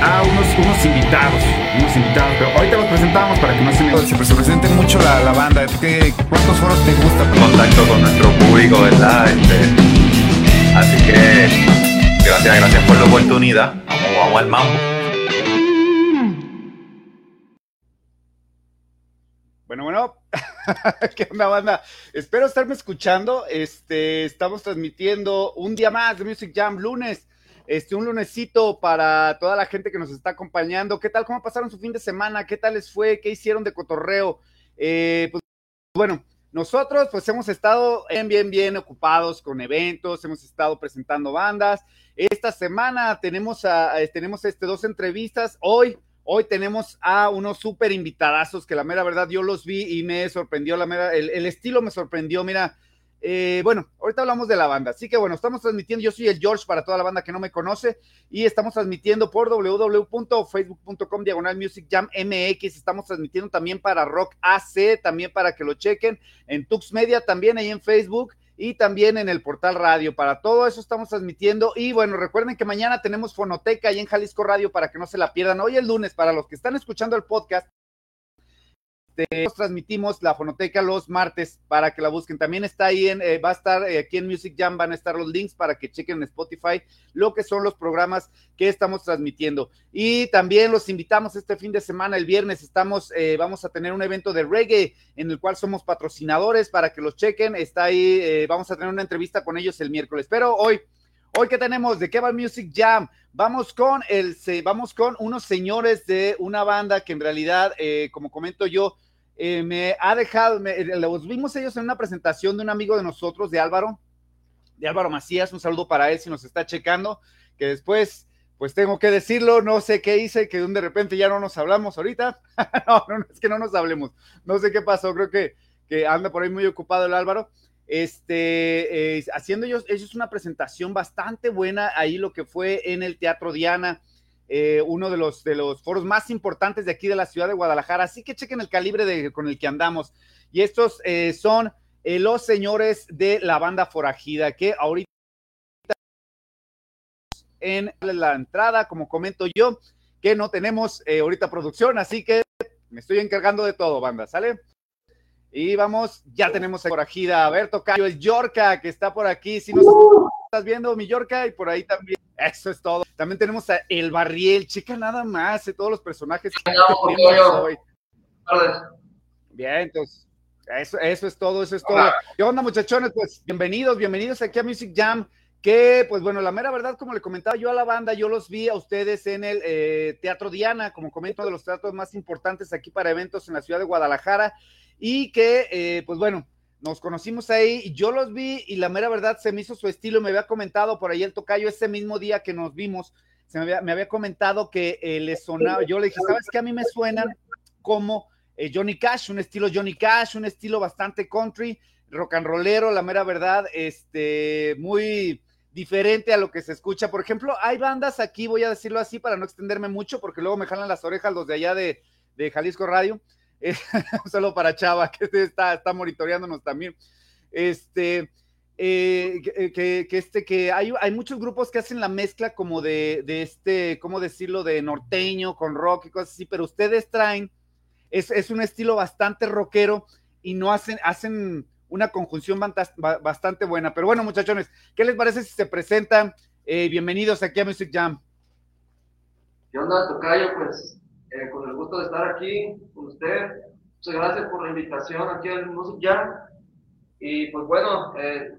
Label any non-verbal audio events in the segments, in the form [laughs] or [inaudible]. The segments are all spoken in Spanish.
a unos, unos invitados, unos invitados, pero ahorita los presentamos para que no se me... Se, se presente mucho la, la banda. ¿Qué, ¿Cuántos foros te gusta? contacto con nuestro público, ¿verdad? Este, así que gracias, gracias por la oportunidad. Vamos, vamos al mambo. Bueno, bueno, [laughs] ¿qué onda, banda? Espero estarme escuchando. Este, estamos transmitiendo un día más de Music Jam lunes. Este, un lunesito para toda la gente que nos está acompañando. ¿Qué tal? ¿Cómo pasaron su fin de semana? ¿Qué tal les fue? ¿Qué hicieron de cotorreo? Eh, pues bueno, nosotros pues hemos estado bien, bien, bien ocupados con eventos, hemos estado presentando bandas. Esta semana tenemos, a, tenemos este, dos entrevistas. Hoy Hoy tenemos a unos súper invitadazos que la mera verdad yo los vi y me sorprendió, la mera, el estilo me sorprendió. Mira, eh, bueno, ahorita hablamos de la banda, así que bueno, estamos transmitiendo, yo soy el George para toda la banda que no me conoce y estamos transmitiendo por www.facebook.com diagonal Music Jam MX, estamos transmitiendo también para Rock AC, también para que lo chequen, en Tux Media también ahí en Facebook y también en el portal radio. Para todo eso estamos transmitiendo. Y bueno, recuerden que mañana tenemos Fonoteca ahí en Jalisco Radio para que no se la pierdan. Hoy el lunes, para los que están escuchando el podcast, nos transmitimos la fonoteca los martes para que la busquen. También está ahí en, eh, va a estar eh, aquí en Music Jam, van a estar los links para que chequen en Spotify lo que son los programas que estamos transmitiendo. Y también los invitamos este fin de semana, el viernes, estamos, eh, vamos a tener un evento de reggae en el cual somos patrocinadores para que los chequen. Está ahí, vamos a tener una entrevista con ellos el miércoles. Pero hoy, Hoy que tenemos de va Music Jam, vamos con el, vamos con unos señores de una banda que en realidad, como comento yo, eh, me ha dejado, eh, los vimos ellos en una presentación de un amigo de nosotros, de Álvaro, de Álvaro Macías, un saludo para él si nos está checando, que después, pues tengo que decirlo, no sé qué hice, que de repente ya no nos hablamos ahorita, [laughs] no, no, es que no nos hablemos, no sé qué pasó, creo que, que anda por ahí muy ocupado el Álvaro, este, eh, haciendo ellos, ellos una presentación bastante buena ahí lo que fue en el Teatro Diana, eh, uno de los, de los foros más importantes de aquí de la ciudad de Guadalajara. Así que chequen el calibre con el que andamos. Y estos eh, son eh, los señores de la banda forajida, que ahorita en la entrada, como comento yo, que no tenemos ahorita producción, así que me estoy encargando de todo, banda, ¿sale? Y vamos, ya tenemos a Forajida. A ver, Tocayo, el Yorca, que está por aquí. Si nos estás viendo, mi Yorca, y por ahí también. Eso es todo. También tenemos a El Barriel, chica nada más, de todos los personajes que hoy. Bien, entonces, eso, eso es todo, eso es todo. ¿Qué onda, muchachones? Pues bienvenidos, bienvenidos aquí a Music Jam. Que, pues bueno, la mera verdad, como le comentaba yo a la banda, yo los vi a ustedes en el eh, Teatro Diana, como comento, de los teatros más importantes aquí para eventos en la ciudad de Guadalajara, y que, eh, pues bueno, nos conocimos ahí y yo los vi y la mera verdad se me hizo su estilo. Me había comentado por ahí el tocayo ese mismo día que nos vimos, se me había, comentado que eh, le sonaba. Yo le dije, ¿sabes qué? A mí me suenan como eh, Johnny Cash, un estilo Johnny Cash, un estilo bastante country, rock and rollero, la mera verdad, este, muy diferente a lo que se escucha. Por ejemplo, hay bandas aquí, voy a decirlo así para no extenderme mucho, porque luego me jalan las orejas los de allá de Jalisco Radio [laughs] solo para Chava, que está, está monitoreándonos también. Este, eh, que, que, este, que hay, hay, muchos grupos que hacen la mezcla como de, de, este, ¿cómo decirlo?, de norteño con rock y cosas así, pero ustedes traen, es, es un estilo bastante rockero y no hacen, hacen una conjunción bastante buena. Pero bueno, muchachones, ¿qué les parece si se presentan? Eh, bienvenidos aquí a Music Jam. ¿Qué onda, Tocayo? Pues eh, con el gusto de estar aquí usted. Muchas gracias por la invitación aquí al Music Jam. Y pues bueno, eh,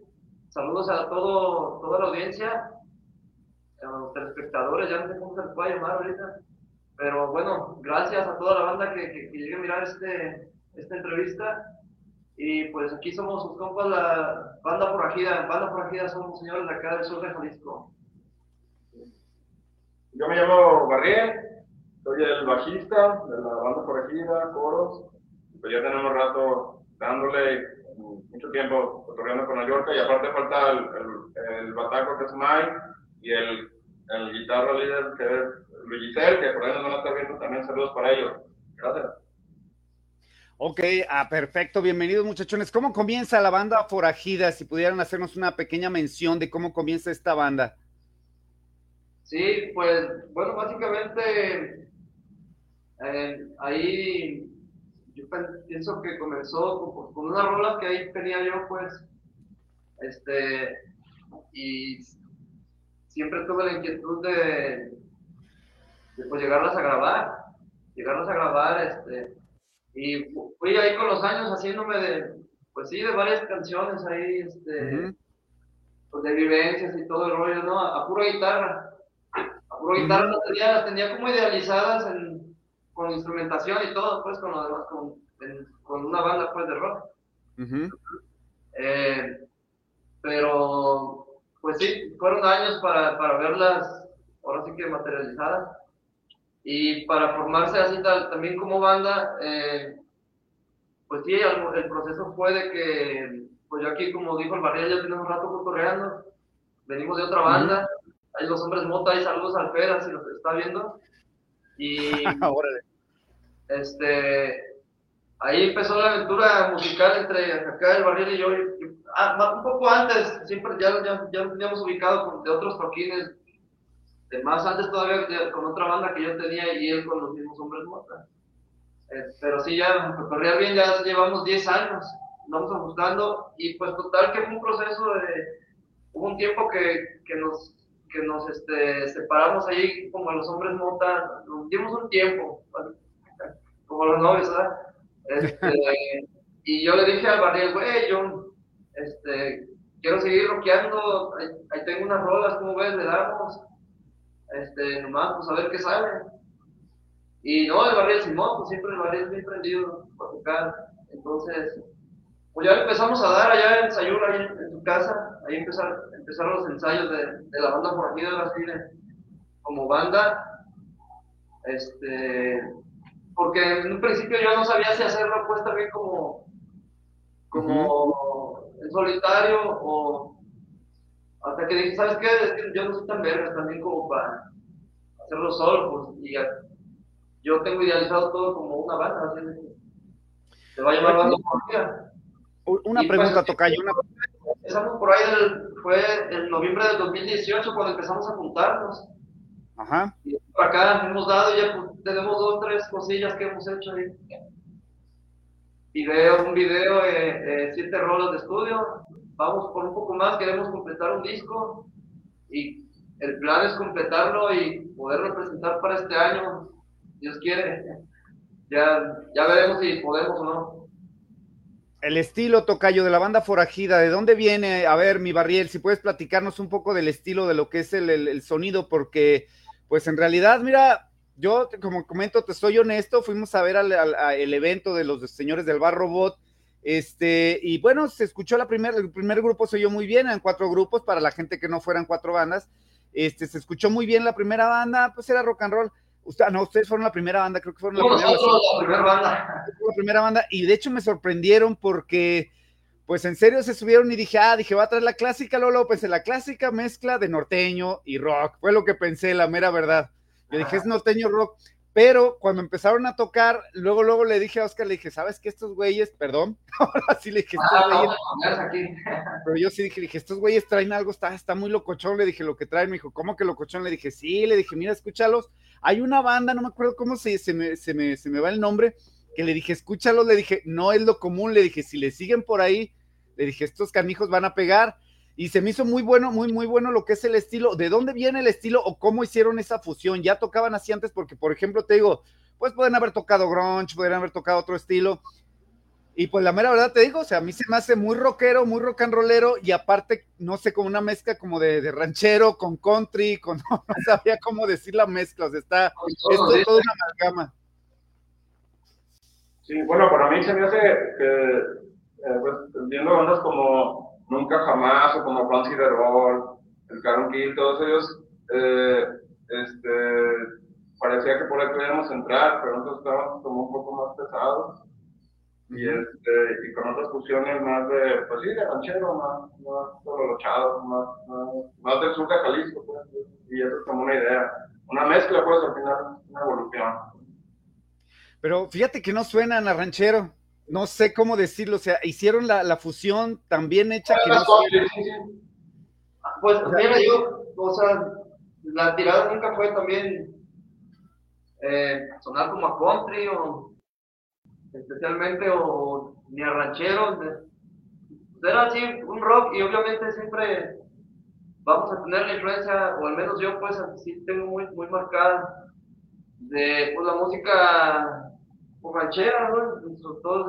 saludos a todo, toda la audiencia, a los telespectadores, ya no sé cómo se les puede llamar ahorita. Pero bueno, gracias a toda la banda que, que, llegue a mirar este, esta entrevista. Y pues aquí somos sus compas, la banda forajida. Banda forajida somos señores de acá del sur de Jalisco. Yo me llamo Barriel, soy el bajista de la banda corregida, coros. Pues ya tenemos rato dándole mucho tiempo cotorreando con Yorca y aparte falta el, bataco que es Mike y el, guitarra líder que es Luis Giselle, que por ahí nos van a estar viendo también. Saludos para ellos. Gracias. Ok, ah, perfecto. Bienvenidos muchachones. ¿Cómo comienza la banda Forajida? Si pudieran hacernos una pequeña mención de cómo comienza esta banda. Sí, pues, bueno, básicamente eh, ahí yo pienso que comenzó con, con una rola que ahí tenía yo, pues, este, y siempre tuve la inquietud de, de pues, llegarlas a grabar, llegarlas a grabar, este, y fui ahí con los años haciéndome de, pues sí, de varias canciones ahí, este, pues de vivencias y todo el rollo, ¿no? A, pura guitarra. A pura guitarra las, tenía, las tenía como idealizadas en, con instrumentación y todo, pues con lo demás, con, con una banda pues de rock. eh, pero, pues sí, fueron años para, para verlas, ahora sí que materializadas. Y para formarse así también como banda, eh, pues sí, el, proceso fue de que, pues yo aquí, como dijo el Barrial, ya tenemos un rato cotorreando, venimos de otra banda, hay los hombres mota, hay saludos al Fera, si nos está viendo. Y, [laughs] este, ahí empezó la aventura musical entre acá el Barrial y yo. ah, un poco antes, siempre ya, ya, ya nos teníamos ubicado de otros toquines más antes todavía con otra banda que yo tenía y él con los mismos hombres mota. Eh, pero sí, ya, corría bien, ya llevamos 10 años, vamos ajustando y pues total que fue un proceso de, hubo un tiempo que, que nos, que nos este, separamos ahí como los hombres mota, nos dimos un tiempo, como los novios, ¿verdad? Este, [laughs] y yo le dije al barrio, güey, yo, este, quiero seguir rockeando, ahí, ahí tengo unas rolas, ¿cómo ves? Le damos este, nomás, pues a ver qué sale. Y no, el barrio Simón, pues siempre el barrio es bien prendido para tocar. Entonces, pues ya empezamos a dar allá en Sayula, ahí en, tu casa, ahí empezaron, empezaron los ensayos de, de la banda por aquí de Brasil como banda. Este, porque en un principio yo no sabía si hacerlo pues también como, como en solitario o hasta que dije, ¿sabes qué? Es que yo no soy tan verga también como para hacerlo solo, pues, y yo tengo idealizado todo como una banda, así se va a llamar banda por Una pues, pregunta, Tocayo. Una... Empezamos por ahí, fue en noviembre del 2018 cuando empezamos a juntarnos. Ajá. Y para acá hemos dado, ya pues, tenemos dos, tres cosillas que hemos hecho ahí. Video, un video, eh, siete rolas de estudio, vamos por un poco más, queremos completar un disco y el plan es completarlo y poderlo presentar para este año, Dios quiere. Ya, ya veremos si podemos o no. El estilo tocayo de la banda forajida, ¿de dónde viene? A ver, mi barriel, si puedes platicarnos un poco del estilo de lo que es el, el sonido, porque pues en realidad, mira, yo como comento, te soy honesto, fuimos a ver al, el evento de los señores del Bar Robot este, y bueno, se escuchó la primera, el primer grupo se oyó muy bien, en cuatro grupos, para la gente que no fueran cuatro bandas. Este, se escuchó muy bien la primera banda, pues era rock and roll. Usted, no, ustedes fueron la primera banda, creo que fueron la primera, la primera banda. La primera banda, y de hecho me sorprendieron porque, pues en serio se subieron y dije, ah, dije, va a traer la clásica, Lolo, pensé, la clásica mezcla de norteño y rock, fue lo que pensé, la mera verdad. Yo dije, es norteño rock, pero cuando empezaron a tocar, luego, luego le dije a Oscar, le dije, ¿sabes qué? Estos güeyes, perdón, [laughs] ahora sí le dije, estos ah, güeyes, [laughs] pero yo sí dije, dije, estos güeyes traen algo, está, está muy locochón, le dije, lo que traen, me dijo, ¿cómo que locochón? Le dije, sí, le dije, mira, escúchalos, hay una banda, no me acuerdo cómo se, se, me, se, me, se me va el nombre, que le dije, escúchalos, le dije, no es lo común, le dije, si le siguen por ahí, le dije, estos canijos van a pegar, y se me hizo muy bueno, muy, muy bueno lo que es el estilo. ¿De dónde viene el estilo o cómo hicieron esa fusión? Ya tocaban así antes, porque, por ejemplo, te digo, pues pueden haber tocado grunge, podrían haber tocado otro estilo. Y pues la mera verdad te digo, o sea, a mí se me hace muy rockero, muy rock and rollero y aparte, no sé, como una mezcla como de, ranchero con country, con [laughs] no, sabía cómo decir la mezcla, o sea, está, esto es toda una amalgama. Sí, bueno, para mí se me hace que, eh, pues, viendo bandas como Nunca Jamás o como Fancy the Roll, el Caron Kill, todos ellos, eh, este, parecía que por ahí podíamos entrar, pero nosotros estábamos como un poco más pesados. Y, este, y con otras fusiones más de, pues sí, de ranchero, más, más solo más, más, más del sur de Jalisco, pues, y eso es como una idea. Una mezcla, pues, al final, una evolución. Pero fíjate que no suenan a ranchero, no sé cómo decirlo, o sea, hicieron la, la fusión tan bien hecha que no Pues, mira, yo, o sea, la tirada nunca fue también eh, sonar como a country o especialmente o ni a ranchero. Era así un rock y obviamente siempre vamos a tener la influencia, o al menos yo pues sí tengo muy, muy marcada de pues, la música pues, ranchera, ¿no? Sobre todo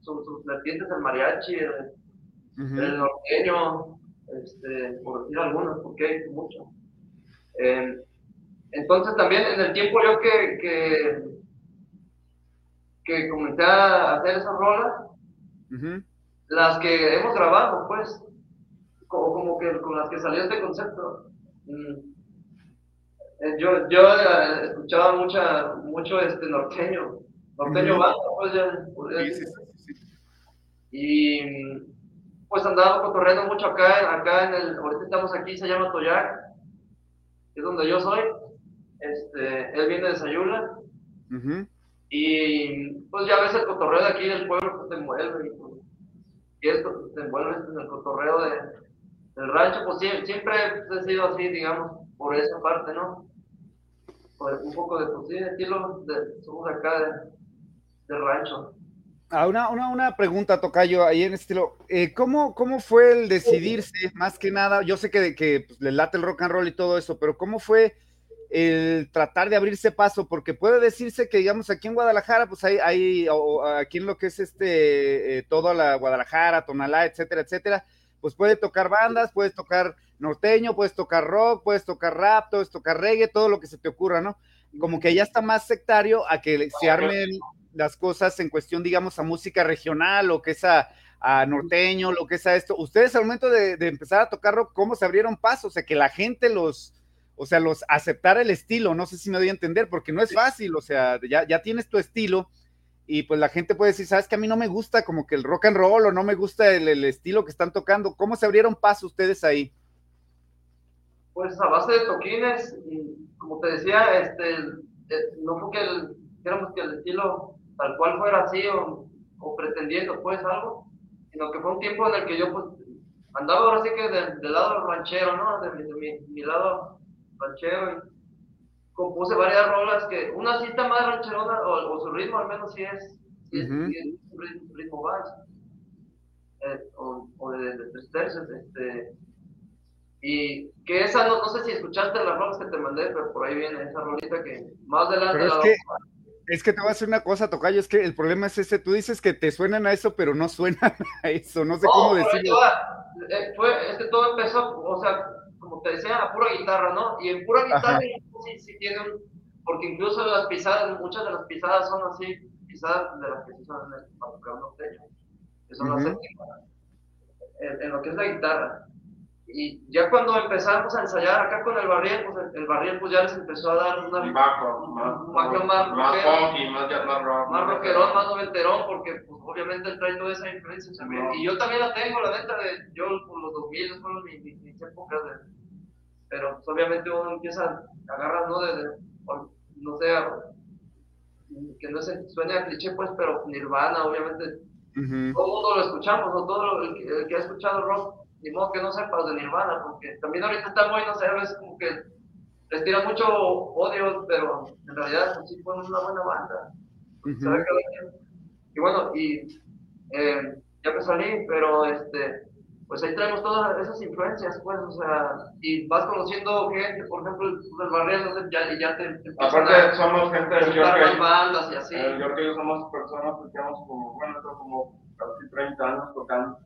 sus, sus vertientes del mariachi, el, el norteño, este, por decir algunos, porque hay mucho. Eh, entonces también en el tiempo yo que, que, que comencé a hacer esas rolas, las que hemos grabado, pues, como, como, que con las que salió este concepto. Mm, eh, yo, yo escuchaba mucha, mucho este norteño, norteño banda, pues ya. Pues, y pues andaba cotorreando mucho acá, acá en el, ahorita estamos aquí, se llama Toyac, es donde yo soy. Este, él viene de Sayula. Y pues ya ves el cotorreo de aquí del pueblo, pues te envuelve. Y, pues, esto te envuelve en el cotorreo de, del rancho, pues siempre, pues, ha sido así, digamos, por esa parte, ¿no? Pues un poco de, pues sí, estilo, de, somos acá de, rancho. Ah, una, una, una, pregunta, Tocayo, ahí en estilo. Eh, ¿cómo, ¿Cómo fue el decidirse, más que nada? Yo sé que, que pues, le late el rock and roll y todo eso, pero ¿cómo fue el tratar de abrirse paso? Porque puede decirse que, digamos, aquí en Guadalajara, pues hay, hay o, aquí en lo que es este, eh, toda la Guadalajara, Tonalá, etcétera, etcétera, pues puede tocar bandas, puedes tocar norteño, puedes tocar rock, puedes tocar rap, puedes tocar reggae, todo lo que se te ocurra, ¿no? Como que ya está más sectario a que se armen las cosas en cuestión, digamos, a música regional o que es a, norteño, lo que es a esto. Ustedes al momento de, empezar a tocar rock, ¿cómo se abrieron pasos? O sea, que la gente los, o sea, los aceptara el estilo, no sé si me doy a entender, porque no es fácil, o sea, ya, ya tienes tu estilo y pues la gente puede decir, sabes que a mí no me gusta como que el rock and roll o no me gusta el, el estilo que están tocando. ¿Cómo se abrieron pasos ustedes ahí? Pues a base de toquines, y como te decía, este, eh, no fue que el, que el estilo tal cual fuera así o, pretendiendo pues algo, sino que fue un tiempo en el que yo pues andaba ahora sí que del lado ranchero, ¿no? De, mi, mi, lado ranchero y compuse varias rolas que una cita más rancherona o, su ritmo al menos sí es, sí es, un ritmo, ritmo eh, o, o, de, de tres tercios, este. Y que esa, no, no sé si escuchaste las rolas que te mandé, pero por ahí viene esa rolita que más adelante la es que te voy a decir una cosa, Tocayo, es que el problema es ese, tú dices que te suenan a eso, pero no suenan [laughs] a eso, no sé cómo decirlo. Eh, fue, es que todo empezó, o sea, como te decía, a pura guitarra, ¿no? Y en pura guitarra sí, sí tiene un, porque incluso las pisadas, muchas de las pisadas son así, pisadas de las que se usan en el, para tocar un que son las séptimas, en, lo que es la guitarra. Y ya cuando empezamos a ensayar acá con el barril, pues el, barril pues ya les empezó a dar una, un bajo, más, más, más, más funky, más, más rock. Más rockerón, más noventerón, porque pues, obviamente él trae toda esa influencia también. Y yo también la tengo, la neta, de, yo por los 2000 fueron mis, mis, mis épocas de... Pero pues, obviamente uno empieza a agarrar, ¿no? De, de, no sé, que no se suene a cliché, pues, pero Nirvana, obviamente, todo el mundo lo escuchamos, ¿no? Todo el, el que ha escuchado rock ni modo que no sepas de Nirvana, porque también ahorita está muy, no sé, es como que les tira mucho odio, pero en realidad pues, sí fue una buena banda. Y bueno, y eh, ya me salí, pero este, pues ahí traemos todas esas influencias, pues, o sea, y vas conociendo gente, por ejemplo, no sé, ya, y ya te, te Aparte, somos gente del York. bandas y así. El York y yo somos personas que tenemos como, bueno, como casi 30 años tocando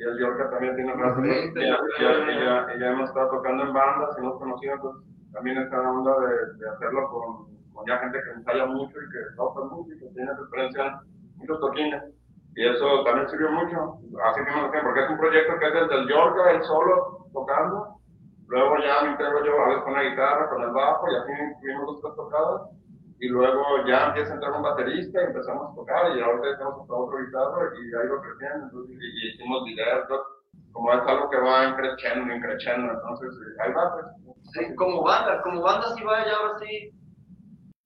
y el Yorka también tiene un rato. Y ya, hemos estado tocando en bandas y hemos conocido, pues también está la onda de, de hacerlo con, con, ya gente que ensaya mucho y que toca mucho y que tiene experiencia muchos toquines. Y eso también sirvió mucho. Así que no porque es un proyecto que es desde el Yorka, el solo tocando. Luego ya me entrego yo a veces con la guitarra, con el bajo, y así tuvimos dos tres tocadas y luego ya empieza a entrar un baterista y empezamos a tocar y ahora tenemos otro guitarra y ahí lo creciendo y, hicimos videos como es algo que va creciendo y creciendo entonces ahí va pues. sí, como banda como banda sí va ya ahora sí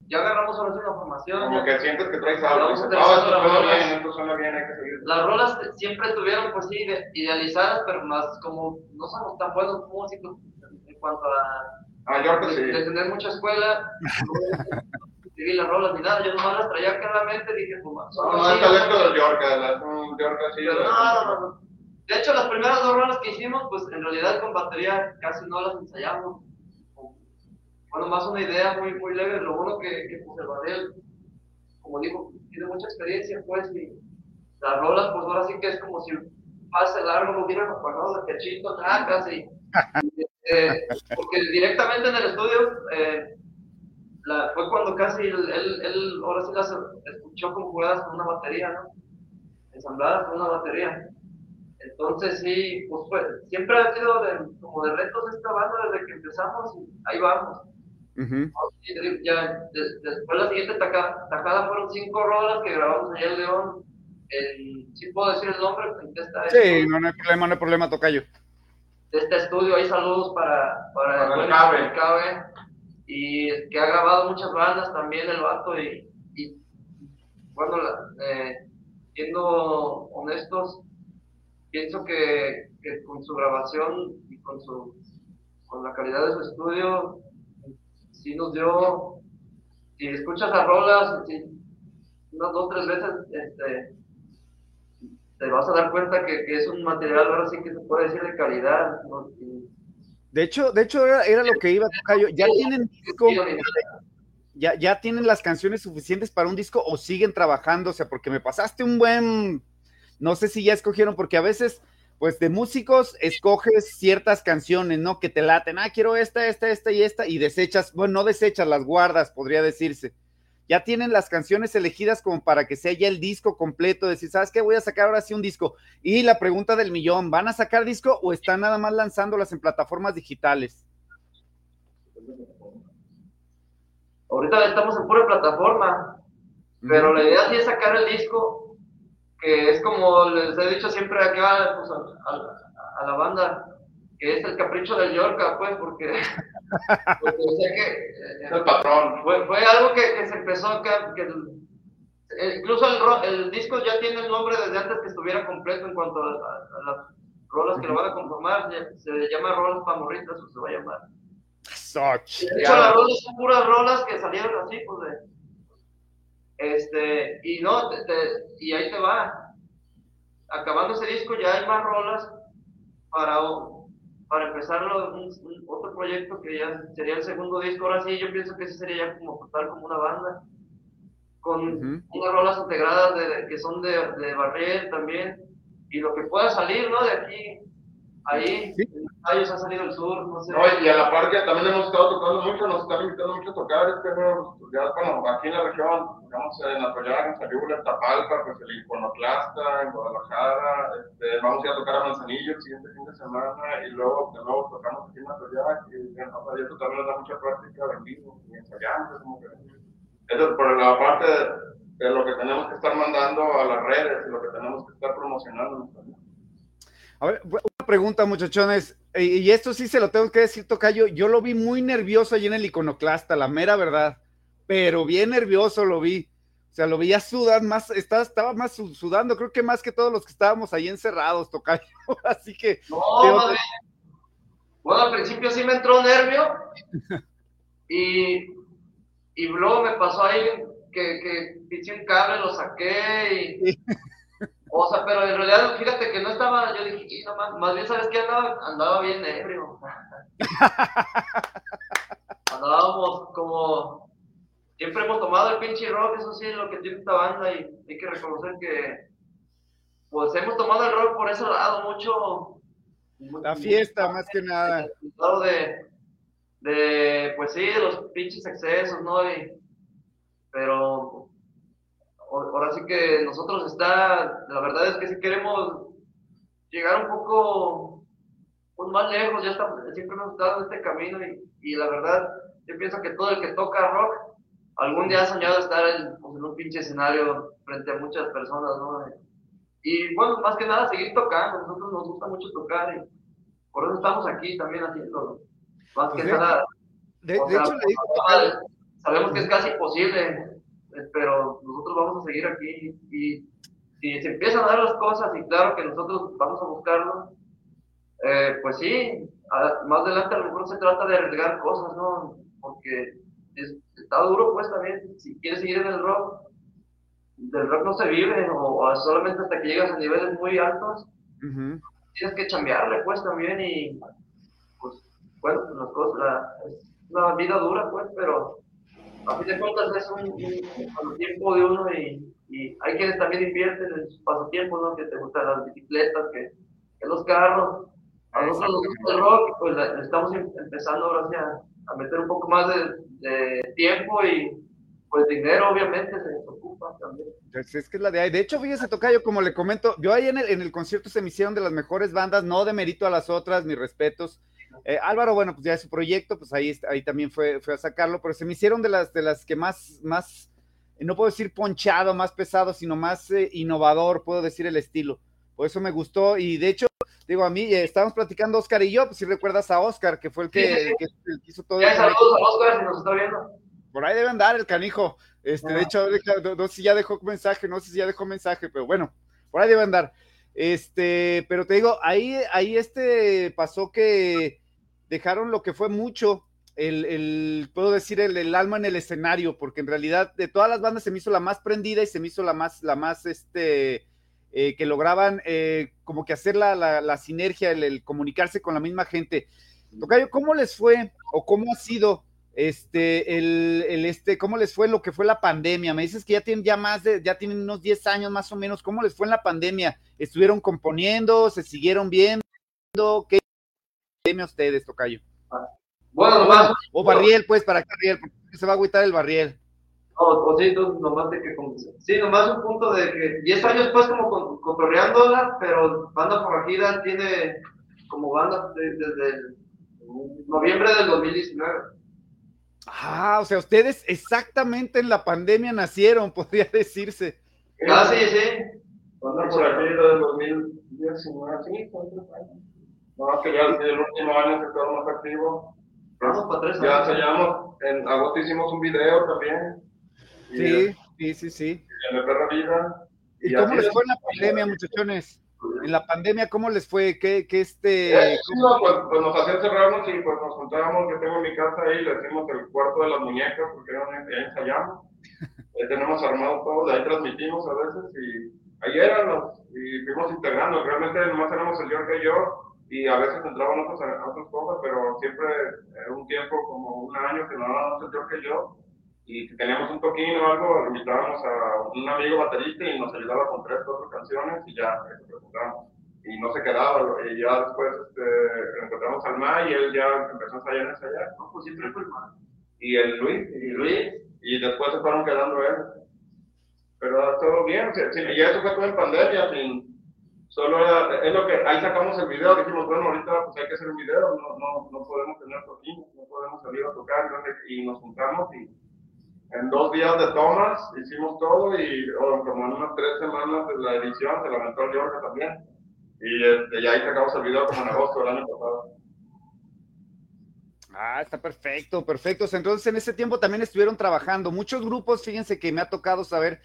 ya agarramos ahora una formación como que sientes que traes algo dices, oh, esto suena bien, esto suena bien, hay que seguir las rolas siempre estuvieron pues sí idealizadas pero más como no somos tan buenos músicos en cuanto a Ah, de, sí. de tener mucha escuela, escribí las rolas ni nada, yo nomás las traía acá en la mente, dije, pues, son No, no, así, es talento ¿no? del Yorka, sí. No, no, no. De hecho, las primeras dos rolas que hicimos, pues en realidad con batería casi no las ensayamos. Bueno, más una idea muy, muy leve. Lo bueno que, que pues, el Badel, como digo, tiene mucha experiencia, pues, y las rolas, pues ahora sí que es como si pase largo lo hubieran apagado de pechito, tracas y. eh, porque directamente en el estudio eh, la- fue cuando casi él, él, él ahora sí las escuchó con jugadas con una batería, ¿no? ensambladas con una batería. Entonces sí, pues fue, siempre ha sido de, como de retos esta banda desde que empezamos y ahí vamos. Ujú. Y ya, de- después la siguiente taca- tacada fueron cinco rolas que grabamos allá en León. En, sí puedo decir el nombre, en esta Sí, no, no hay problema, no hay problema, Tocayo. de este estudio, hay saludos para, para, Para el Cabe. el Cabe, y que ha grabado muchas bandas también el vato y, y, bueno, la- eh, siendo honestos, pienso que, que con su grabación y con su con la calidad de su estudio, sí nos dio, si escuchas las rolas, unas dos, tres veces, este, te vas a dar cuenta que, que es un material ahora sí que se puede decir de calidad. ¿no? Y- De hecho, de hecho era, era lo que iba, Tocayo. ¿Ya tienen disco? ¿Ya, ¿Ya tienen las canciones suficientes para un disco o siguen trabajando? O sea, porque me pasaste un buen, no sé si ya escogieron, porque a veces, pues de músicos, escoges ciertas canciones, ¿no? Que te laten, ah, quiero esta, esta, esta y esta, y desechas, bueno, no desechas, las guardas, podría decirse. Ya tienen las canciones elegidas como para que sea ya el disco completo, decir, ¿sabes qué? Voy a sacar ahora sí un disco. Y la pregunta del millón, ¿van a sacar disco o están nada más lanzándolas en plataformas digitales? Ahorita estamos en pura plataforma, pero la idea sí es sacar el disco, que es como les he dicho siempre acá pues, a, a- a la banda, que es el capricho del Yorka, pues, porque, [laughs] porque sé que Es eh, el patrón. fue, fue algo que, que se empezó acá, que el- eh, incluso el, ro- el disco ya tiene el nombre desde antes que estuviera completo en cuanto a, a- a las rolas que lo van a conformar, se llama Rolas Pamorritas, o se va a llamar. De hecho, las rolas son puras rolas que salieron así, pues de. Este, y no, te- te- y ahí te va. Acabando ese disco, ya hay más rolas para, para empezar lo- un- un- otro proyecto que ya sería el segundo disco. Ahora sí, yo pienso que ese sería ya como total como una banda. Con unas rolas integradas de, de- que son de, de Barriel también. Y lo que pueda salir, ¿no? De aquí, ahí, Sí. En los calles ha salido el sur, no sé. No, y a la par que también hemos estado tocando mucho, nos están invitando mucho a tocar, es que pues, ya, bueno, aquí en la región, digamos, en Atoyac, en Sayula, en Tapalpa, pues el Iconoclasta, en Guadalajara, este, vamos a ir a tocar a Manzanillo el siguiente fin de semana, y luego de nuevo tocamos aquí en Atoyac, y bueno, o sea, y eso también nos da mucha práctica en vivo, y ensayamos, es como que, eso es por la parte de, de lo que tenemos que estar mandando a las redes, y lo que tenemos que estar promocionando. A ver, una pregunta, muchachones, y esto sí se lo tengo que decir, Tocayo, yo lo vi muy nervioso allí en el iconoclasta, la mera verdad, pero bien nervioso lo vi, o sea, lo veía sudar más, estaba, estaba más su- sudando, creo que más que todos los que estábamos ahí encerrados, Tocayo, [laughs] así que, No, bien. Bueno, al principio sí me entró nervio y, y luego me pasó ahí que, que un cable, lo saqué y... O sea, pero en realidad, fíjate que no estaba, yo dije, "Sí, no, más, más bien, ¿sabes qué? Andaba, andaba bien ebrio. [laughs] Andábamos como... Siempre hemos tomado el pinche rock, eso sí es lo que tiene esta banda y hay que reconocer que... Pues hemos tomado el rock por ese lado mucho... la fiesta más que nada, de, de, pues sí, de los pinches excesos, ¿no? Y- pero ahora sí que nosotros está, la verdad es que si queremos llegar un poco pues, más lejos, ya está, siempre hemos estado en este camino y, y la verdad, yo pienso que todo el que toca rock, algún día ha soñado estar en, pues, en un pinche escenario frente a muchas personas, ¿no? Y bueno, más que nada seguir tocando, nosotros nos gusta mucho tocar y por eso estamos aquí también haciéndolo. Más Pues que de- nada, de, de sea, hecho le digo, sabemos- que es casi imposible, pero nosotros vamos a seguir aquí y si se empiezan a dar las cosas y claro que nosotros vamos a buscarlo, Eh, pues sí, a- más adelante a lo mejor se trata de arriesgar cosas, ¿no? Porque es- está duro, pues también, si quieres seguir en el rock, del rock no se vive, o, o solamente hasta que llegas a niveles muy altos, tienes que chambearle, pues también, y pues, bueno, las cosas, la- es una vida dura, pues, pero a fin de cuentas es un, un pasatiempo de uno y, y hay quienes también invierten en sus pasatiempos, ¿no? Que te gustan las bicicletas, que, que los carros. A nosotros nos gusta el rock, pues estamos em- empezando ahora sí a, a meter un poco más de, de tiempo y pues dinero obviamente se ocupa también. Pues es que es la de ahí. De hecho, fíjese, Tocayo, como le comento, yo ahí en el, en el concierto se me hicieron de las mejores bandas, no de mérito a las otras, mis respetos. Eh, Álvaro, bueno, pues ya es su proyecto, pues ahí, ahí también fue, fue a sacarlo, pero se me hicieron de las, de las que más, más, eh, no puedo decir ponchado, más pesado, sino más eh, innovador, puedo decir el estilo. Por eso me gustó y de hecho, digo, a mí, eh, estábamos platicando Oscar y yo, pues si recuerdas a Oscar, que fue el que, que hizo todo Ya saludos a Oscar si nos está viendo. por ahí debe andar el canijo. Este, de hecho, no sé si ya dejó mensaje, no sé si ya dejó mensaje, pero bueno, por ahí debe andar. Este, pero te digo, ahí, ahí este pasó que dejaron lo que fue mucho, el, el puedo decir, el, el alma en el escenario, porque en realidad de todas las bandas se me hizo la más prendida y se me hizo la más, la más, este, eh, que lograban eh, como que hacer la, la, la sinergia, el, comunicarse con la misma gente. Tocayo, ¿cómo les fue o cómo ha sido este, el, el, este, cómo les fue lo que fue la pandemia? Me dices que ya tienen ya más de, ya tienen unos 10 años más o menos. ¿Cómo les fue en la pandemia? ¿Estuvieron componiendo? ¿Se siguieron viendo? ¿Qué pandemia ustedes, Tocayo? Bueno, nomás, O Barriel, pues, para que Barriel, porque se va a agüitar el Barriel. o, o sí, tú, nomás de que, sí, nomás un punto de que 10 años pues como con- cotorreándola, pero Banda Forrajida tiene como banda de- desde el noviembre del 2019. Ah, o sea, ustedes exactamente en la pandemia nacieron, [laughs] podría decirse. Ah, sí, sí. Anda por aquí desde el 2019, sí, son tres años. No, que ya el último año que estamos más activos. Vamos para tres Ya ensayamos, en agosto hicimos un video también. Sí, sí, sí, sí. En el Perra Vida. ¿Y Y cómo les es. fue en la pandemia, muchachones? En la pandemia, ¿cómo les fue? ¿Qué, qué Eh, este? sí, no, pues, pues nos hacían cerrarnos y pues nos juntábamos, yo tengo mi casa ahí, le decimos el cuarto de las muñecas porque ahí ensayamos. [laughs] Ahí tenemos armado todo, de ahí transmitimos a veces y ahí éramos y fuimos integrando. Realmente nomás éramos el York y yo y a veces entraban otros, otras cosas, pero siempre era un tiempo como un año que no el York y yo. Y si teníamos un toquín o algo, invitábamos a un amigo baterista y nos ayudaba con tres, cuatro canciones y ya, y no se quedaba, y ya después este, encontramos al Ma y él ya empezó a ensayar, ensayar, No, pues siempre fue el mal. y el Luis, Y Luis, y después se fueron quedando él. Pero todo bien, y eso fue todo en pandemia, sin, solo era, es lo que, ahí sacamos el video, dijimos, bueno, ahorita pues hay que hacer un video, no, no, no podemos tener toquines, no podemos salir a tocar, entonces, y nos juntamos y en dos días de tomas hicimos todo y o, como en unas tres semanas de la edición se lamentó el York también. Y, este, y ahí sacamos el video como en agosto del año pasado. Ah, está perfecto, perfecto. Entonces, en ese tiempo también estuvieron trabajando. Muchos grupos, fíjense que me ha tocado saber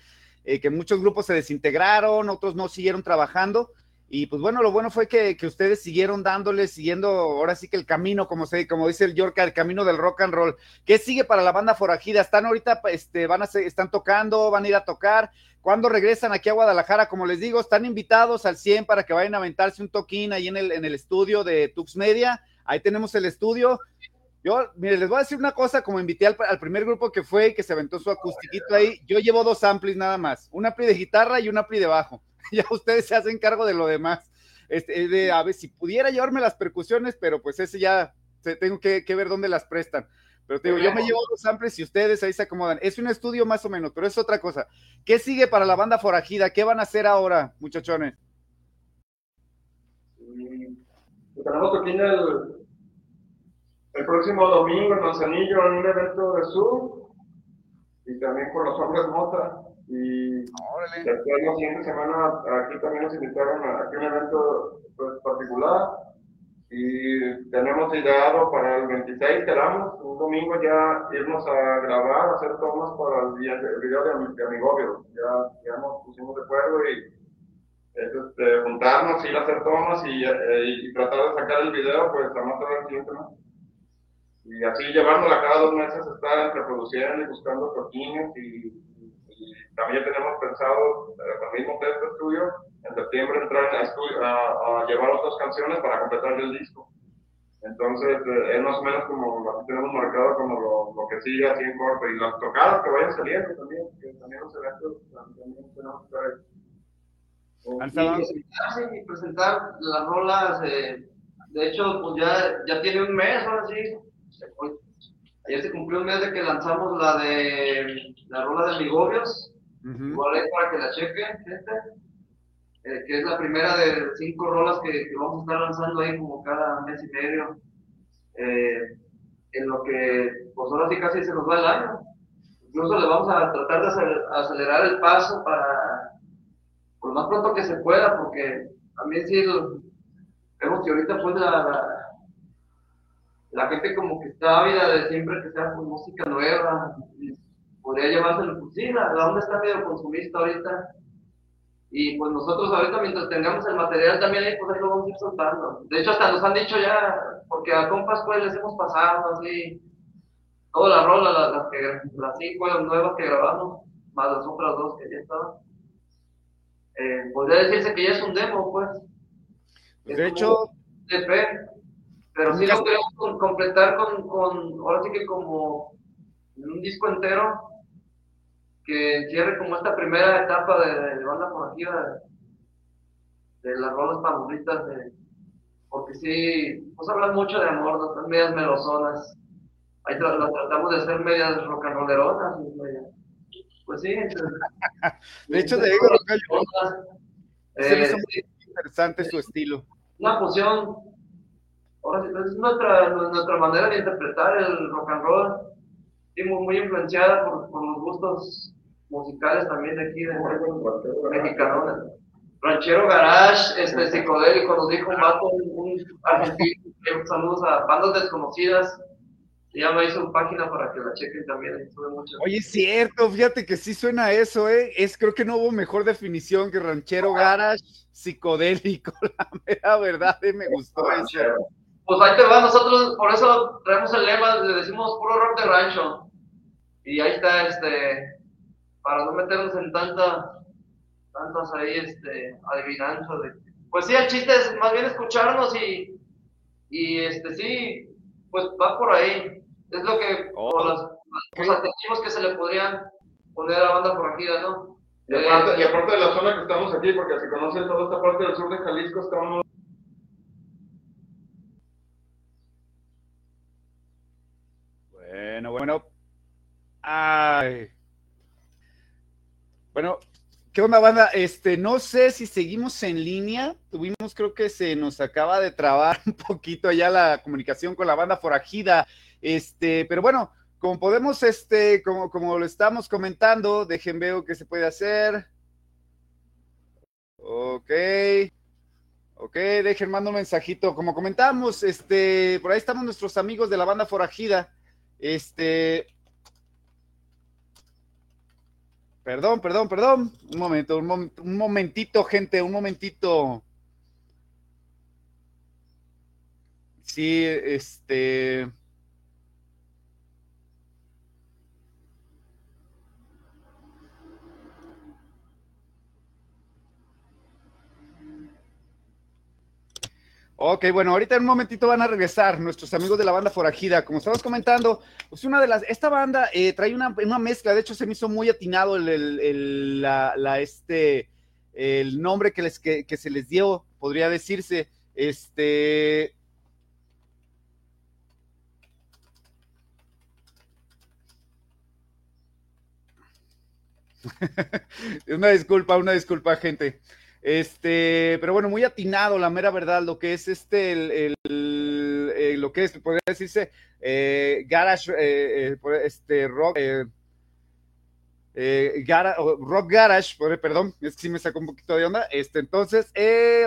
eh, que muchos grupos se desintegraron, otros no siguieron trabajando. Y pues bueno, lo bueno fue que, que ustedes siguieron dándole, siguiendo ahora sí que el camino, como se, como dice el York, el camino del rock and roll. ¿Qué sigue para la banda forajida? Están ahorita, este, van a ser, están tocando, van a ir a tocar. Cuando regresan aquí a Guadalajara, como les digo, están invitados al 100 para que vayan a aventarse un toquín ahí en el, en el estudio de Tux Media. Ahí tenemos el estudio. Yo, mire, les voy a decir una cosa, como invité al, primer grupo que fue y que se aventó su acustiquito ahí, yo llevo dos amplis nada más, un ampli de guitarra y un ampli de bajo. [laughs] Ya ustedes se hacen cargo de lo demás. Este, de, a ver, si pudiera llevarme las percusiones, pero pues ese ya tengo que, que, ver dónde las prestan. Pero te digo, yo me llevo dos amplis y ustedes ahí se acomodan. Es un estudio más o menos, pero es otra cosa. ¿Qué sigue para la banda forajida? ¿Qué van a hacer ahora, muchachones? Pues tenemos aquí en el, el próximo domingo en Manzanillo en un evento de sur y también con los hombres Mota. Y Órale. después la siguiente semana aquí también nos invitaron a, aquí un evento pues, particular y tenemos ideado para el 26, quedamos, un domingo ya irnos a grabar, hacer tomas para el, día- el video de, Ami- de. Ya, ya nos pusimos de acuerdo y es este, juntarnos, ir a hacer tomas y, eh, y, tratar de sacar el video, pues a más tarde el siguiente mes. Y así llevándola cada dos meses, estar reproduciendo y buscando toquines y, y, también tenemos pensado, eh, con el mismo texto estudio, en septiembre entrar a, estudio, a, a, llevar otras canciones para completar el disco. Entonces, eh, es más o menos como que tenemos marcado como lo, lo que sigue así en corto y las tocadas que vayan saliendo también, que también los eventos también tenemos que estar ahí. Y presentar las rolas, eh, de hecho, pues ya, ya tiene un mes, ahora sí. Ayer se cumplió un mes de que lanzamos la de la rola de Migobios. Igual es para que la chequen, gente. Eh, que es la primera de cinco rolas que, que, vamos a estar lanzando ahí como cada mes y medio. Eh, en lo que, pues ahora sí casi se nos va el año. Incluso le vamos a tratar de acelerar el paso para por lo más pronto que se pueda, porque también sí vemos que ahorita pues la, la, la, gente como que está ávida de siempre que sea con música nueva, podría llevarse pues sí, la, la onda está medio consumista ahorita, y pues nosotros ahorita mientras tengamos el material también ahí pues ahí lo vamos a ir soltando. De hecho hasta nos han dicho ya, porque a compas pues les hemos pasado así, todas las rolas, las, las, que, las cinco nuevas que grabamos, más las otras dos que ya estaban eh, podría decirse que ya es un demo, pues. De hecho. Pero sí lo queremos completar con, con, ahora sí que como un disco entero que encierre como esta primera etapa de, de banda formativa de, de, las rolas favoritas, de, porque sí, pues hablan mucho de amor, no medias melosonas. Ahí las tratamos de hacer medias rock and rolleronas, pues sí. [laughs] de hecho, de digo, eh, muy interesante su estilo. Una fusión. Ahora sí, es nuestra, nuestra manera de interpretar el rock and roll. Sí, muy, muy influenciada por, por, los gustos musicales también de aquí, de, de mexicanos. Ranchero Garage, este psicodélico, nos dijo un vato, un argentino, saludos a bandas desconocidas ya me hizo una página para que la chequen también. Oye, es cierto, fíjate que sí suena eso, ¿eh? Es, creo que no hubo mejor definición que ranchero garage psicodélico, [laughs] la mera verdad, ¿eh? me gustó eso. Pues ahí te va, nosotros por eso traemos el lema, le decimos puro rock de rancho. Y ahí está, este, para no meternos en tanta, tantas ahí, este, adivinanzas. De... Pues sí, el chiste es más bien escucharnos y, y este, sí, pues va por ahí. Es lo que, oh, por los, okay. los, adjetivos que se le podrían poner a la banda forajida, ¿no? Y aparte, y aparte, de la zona que estamos aquí, porque si conocen toda esta parte del sur de Jalisco, estamos... Bueno, bueno. Bueno, ¿qué onda, banda? Este, no sé si seguimos en línea. Tuvimos, creo que se nos acaba de trabar [laughs] un poquito allá la comunicación con la banda forajida. Este, pero bueno, como podemos, este, como, como lo estamos comentando, dejen ver qué se puede hacer. Ok. Ok, dejen mando un mensajito. Como comentamos, este, por ahí estamos nuestros amigos de la banda forajida. Este. Perdón, perdón, perdón. Un momento, un, mom un momentito, gente, un momentito. Sí, este. Ok, bueno, ahorita en un momentito van a regresar nuestros amigos de la banda Forajida. Como estamos comentando, pues una de las, esta banda eh, trae una, una, mezcla, de hecho se me hizo muy atinado el, el, la, este, el nombre que, les, que, que, se les dio, podría decirse, este... [laughs] una disculpa, una disculpa, gente. Este, pero bueno, muy atinado, la mera verdad, lo que es este, el, el, el eh, lo que es, podría decirse, eh, garage, eh, eh este, rock, eh, gara, rock garage, perdón, es que sí me sacó un poquito de onda, este, entonces,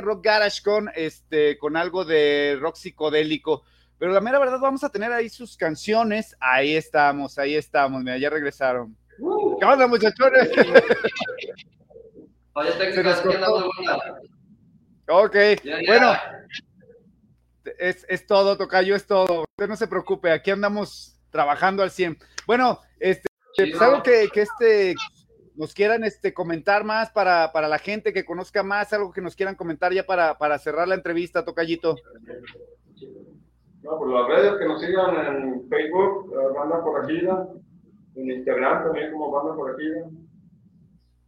rock garage con, este, con algo de rock psicodélico, pero la mera verdad, vamos a tener ahí sus canciones, ahí estamos, ahí estamos, mira, ya regresaron. Uh. ¿Qué onda, muchachones? [laughs] Ok, Ya, ya. bueno, es, es todo, Tocayo, es todo. Usted no se preocupe, aquí andamos trabajando al 100. Bueno, este, Sí, pues no. algo que, que este nos quieran este, comentar más para, para la gente que conozca más, algo que nos quieran comentar ya para, para cerrar la entrevista, Tocayito. No, pues las redes que nos sigan en Facebook, eh, Banda Corregida, en Instagram también como Banda Corregida.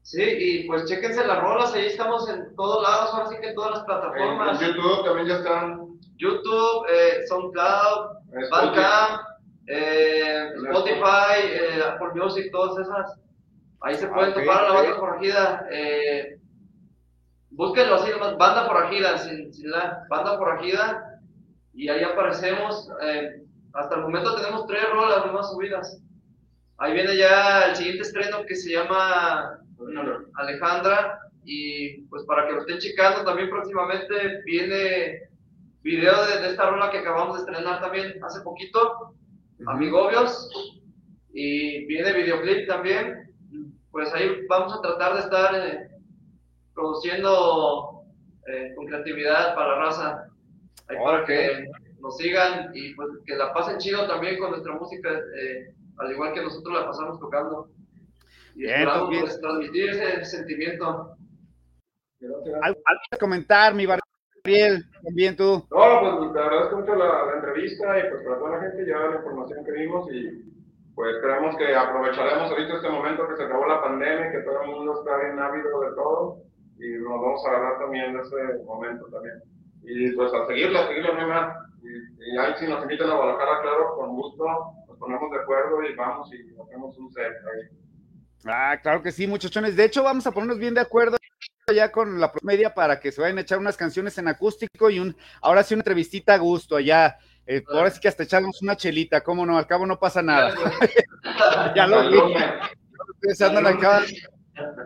Sí, y pues chéquense las rolas, ahí estamos en todos lados, ahora sí que en todas las plataformas. en YouTube también ya están. YouTube, eh, SoundCloud, Bandcamp, eh, Spotify, eh, Apple Music, todas esas. Ahí se pueden topar a la banda forajida. Eh, búsquenlo así banda forajida, sin, sin la banda forajida. Y ahí aparecemos. eh, hasta el momento tenemos tres rolas nomás subidas. Ahí viene ya el siguiente estreno que se llama Alejandra. Y pues para que lo estén checando también próximamente viene video de, de esta rola que acabamos de estrenar también hace poquito, Amigobios, y viene videoclip también. Pues ahí vamos a tratar de estar eh, produciendo eh, con creatividad para la raza, ahí para que nos sigan y pues que la pasen chido también con nuestra música, eh, al igual que nosotros la pasamos tocando. Y Bien, pues, transmitir ese sentimiento. Algo, que comentar, mi Gabriel, también tú. No, pues te agradezco mucho la, la entrevista y pues para toda la gente ya la información que dimos y pues creemos que aprovecharemos ahorita este momento que se acabó la pandemia, que todo el mundo está bien ávido de todo y nos vamos a agarrar también de ese momento también. Y pues a seguirle, a hay más. Y, y ahí si nos invitan a Guadalajara, claro, con gusto, nos ponemos de acuerdo y vamos y hacemos un set ahí. Ah, claro que sí, muchachones. De hecho, vamos a ponernos bien de acuerdo ya con la promedia para que se vayan a echar unas canciones en acústico y un, ahora sí una entrevistita a gusto allá. Eh, ahora sí que hasta echarnos una chelita, cómo no, al cabo no pasa nada. [laughs] Ya lo vi. Ustedes andan acá,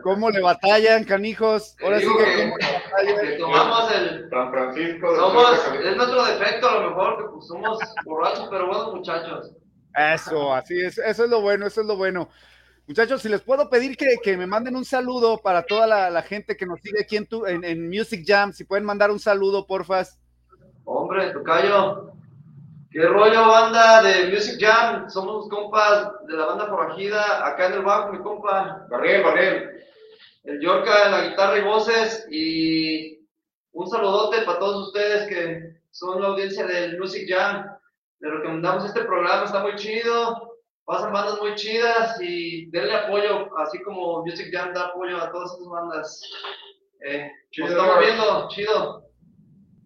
cómo le batallan, canijos. Ahora sí que que- cómo le batallan. Que tomamos el, San Francisco. Somos, es nuestro defecto a lo mejor, que pues somos borrachos, pero buenos muchachos. Eso, así es, eso es lo bueno, eso es lo bueno. Muchachos, si les puedo pedir que, que me manden un saludo para toda la, la gente que nos sigue aquí en, tu, en, en Music Jam, si pueden mandar un saludo, porfas. Hombre, Tocayo, qué rollo banda de Music Jam, somos compas de la banda forajida, acá en el bajo mi compa, Gabriel, Gabriel. el Yorka en la guitarra y voces, y un saludote para todos ustedes que son la audiencia del Music Jam, les recomendamos este programa, está muy chido, pasan bandas muy chidas y denle apoyo, así como Music Jam da apoyo a todas esas bandas. Eh, Chido, nos estamos viendo, chido.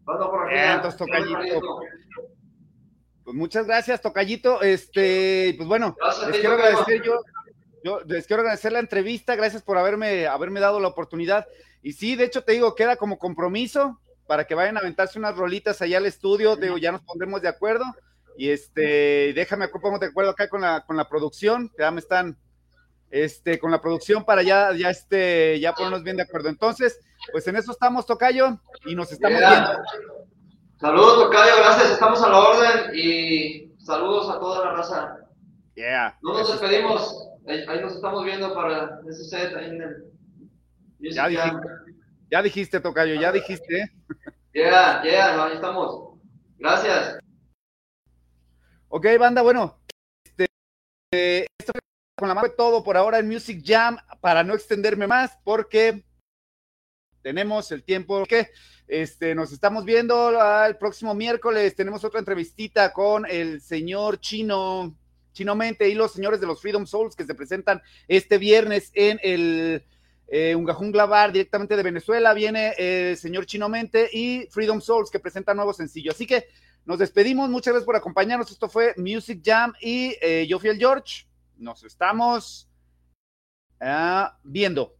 Banda por aquí. Entonces, tocallito. Pues muchas gracias, Tocayito. Este, pues bueno, Gracias, les quiero agradecer yo, yo les quiero agradecer la entrevista, gracias por haberme, haberme dado la oportunidad. Y sí, de hecho te digo, queda como compromiso para que vayan a aventarse unas rolitas allá al estudio, digo, ya nos pondremos de acuerdo. Y este, déjame pongo de acuerdo acá con la, con la producción, que ya me están, este, con la producción para ya, ya este, ya ponernos bien de acuerdo. Entonces, pues en eso estamos, Tocayo, y nos estamos Yeah. viendo. Saludos, Tocayo, gracias, estamos a la orden y saludos a toda la raza. Yeah. No nos despedimos, ahí, ahí nos estamos viendo para ese set ahí en el Ya dijiste, ya dijiste, Tocayo, ya dijiste. Yeah, yeah, ahí estamos. Gracias. Ok, banda, bueno, este, eh, esto con la mano fue todo por ahora en Music Jam, para no extenderme más, porque tenemos el tiempo que este, nos estamos viendo el próximo miércoles, tenemos otra entrevistita con el señor Chino, Chino Mente y los señores de los Freedom Souls que se presentan este viernes en el eh, Ungajungla Bar directamente de Venezuela, viene el señor Chino Mente y Freedom Souls que presenta nuevo sencillo, así que nos despedimos, muchas gracias por acompañarnos. Esto fue Music Jam y eh, yo fui el George. Nos estamos ah, viendo.